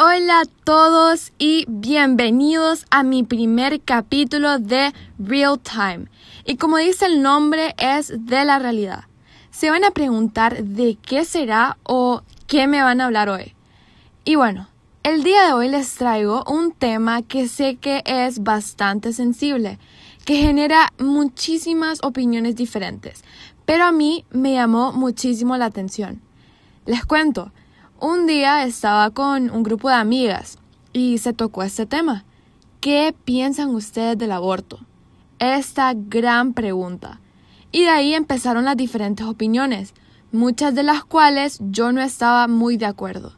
Hola a todos y bienvenidos a mi primer capítulo de Real Time. Y como dice el nombre, es de la realidad. Se van a preguntar de qué será o qué me van a hablar hoy. Y bueno, el día de hoy les traigo un tema que sé que es bastante sensible, que genera muchísimas opiniones diferentes, pero a mí me llamó muchísimo la atención. Les cuento, un día estaba con un grupo de amigas y se tocó este tema. ¿Qué piensan ustedes del aborto? Esta gran pregunta. Y de ahí empezaron las diferentes opiniones, muchas de las cuales yo no estaba muy de acuerdo.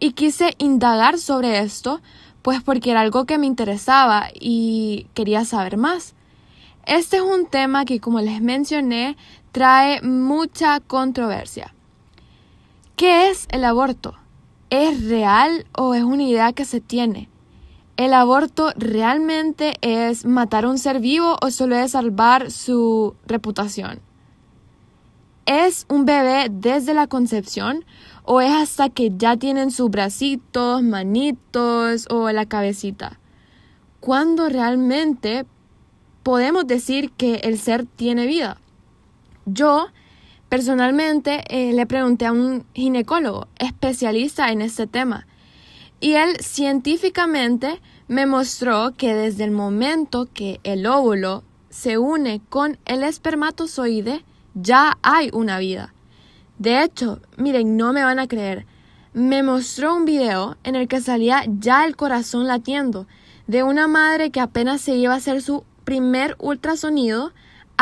Y quise indagar sobre esto, pues porque era algo que me interesaba y quería saber más. Este es un tema que, como les mencioné, trae mucha controversia. ¿Qué es el aborto? ¿Es real o es una idea que se tiene? ¿El aborto realmente es matar a un ser vivo o solo es salvar su reputación? ¿Es un bebé desde la concepción o es hasta que ya tienen sus bracitos, manitos o la cabecita? ¿Cuándo realmente podemos decir que el ser tiene vida? Yo Personalmente eh, le pregunté a un ginecólogo especialista en este tema y él científicamente me mostró que desde el momento que el óvulo se une con el espermatozoide ya hay una vida. De hecho, miren, no me van a creer, me mostró un video en el que salía ya el corazón latiendo de una madre que apenas se iba a hacer su primer ultrasonido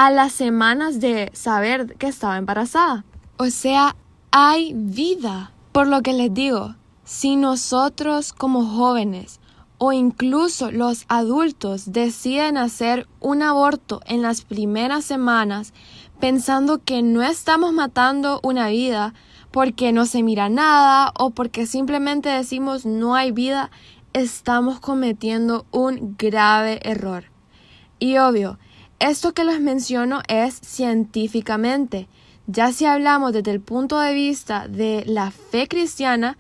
a las semanas de saber que estaba embarazada. O sea, hay vida. Por lo que les digo, si nosotros como jóvenes o incluso los adultos deciden hacer un aborto en las primeras semanas pensando que no estamos matando una vida porque no se mira nada o porque simplemente decimos no hay vida, estamos cometiendo un grave error. Y obvio, esto que les menciono es científicamente. Ya si hablamos desde el punto de vista de la fe cristiana,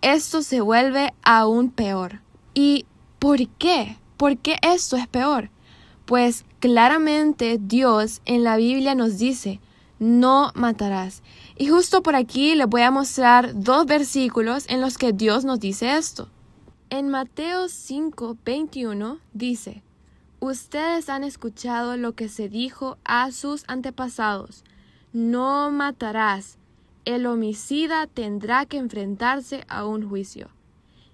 esto se vuelve aún peor. ¿Y por qué? ¿Por qué esto es peor? Pues claramente Dios en la Biblia nos dice, no matarás. Y justo por aquí les voy a mostrar dos versículos en los que Dios nos dice esto. En Mateo 5, 21 dice, Ustedes han escuchado lo que se dijo a sus antepasados. No matarás. El homicida tendrá que enfrentarse a un juicio.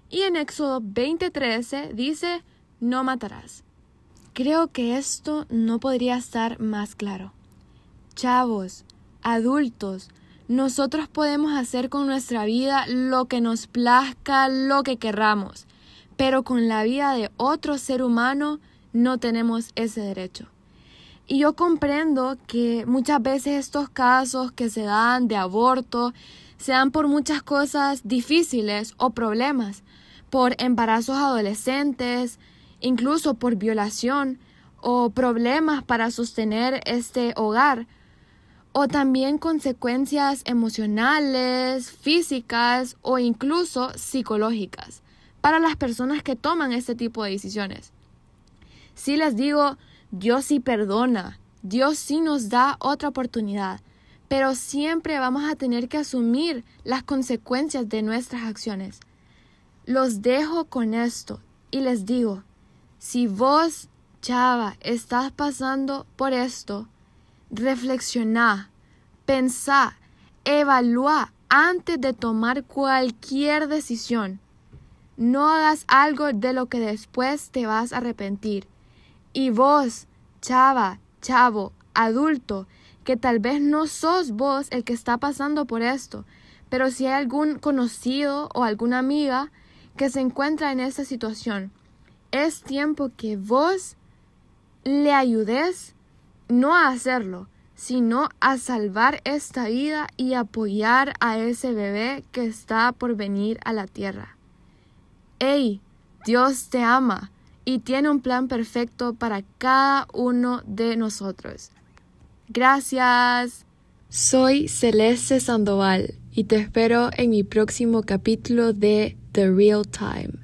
Y en Éxodo 20:13 dice, no matarás. Creo que esto no podría estar más claro. Chavos, adultos, nosotros podemos hacer con nuestra vida lo que nos plazca, lo que querramos, pero con la vida de otro ser humano no tenemos ese derecho. Y yo comprendo que muchas veces estos casos que se dan de aborto se dan por muchas cosas difíciles o problemas, por embarazos adolescentes, incluso por violación o problemas para sostener este hogar, o también consecuencias emocionales, físicas o incluso psicológicas para las personas que toman este tipo de decisiones. Si les digo, Dios sí perdona, Dios sí nos da otra oportunidad, pero siempre vamos a tener que asumir las consecuencias de nuestras acciones. Los dejo con esto y les digo, si vos, chava, estás pasando por esto, reflexiona, pensá, evalúa antes de tomar cualquier decisión. No hagas algo de lo que después te vas a arrepentir. Y vos, chava, chavo, adulto, que tal vez no sos vos el que está pasando por esto, pero si hay algún conocido o alguna amiga que se encuentra en esta situación, es tiempo que vos le ayudes no a hacerlo, sino a salvar esta vida y apoyar a ese bebé que está por venir a la tierra. ¡Ey! Dios te ama y tiene un plan perfecto para cada uno de nosotros. Gracias. Soy Celeste Sandoval y te espero en mi próximo capítulo de The Real Time.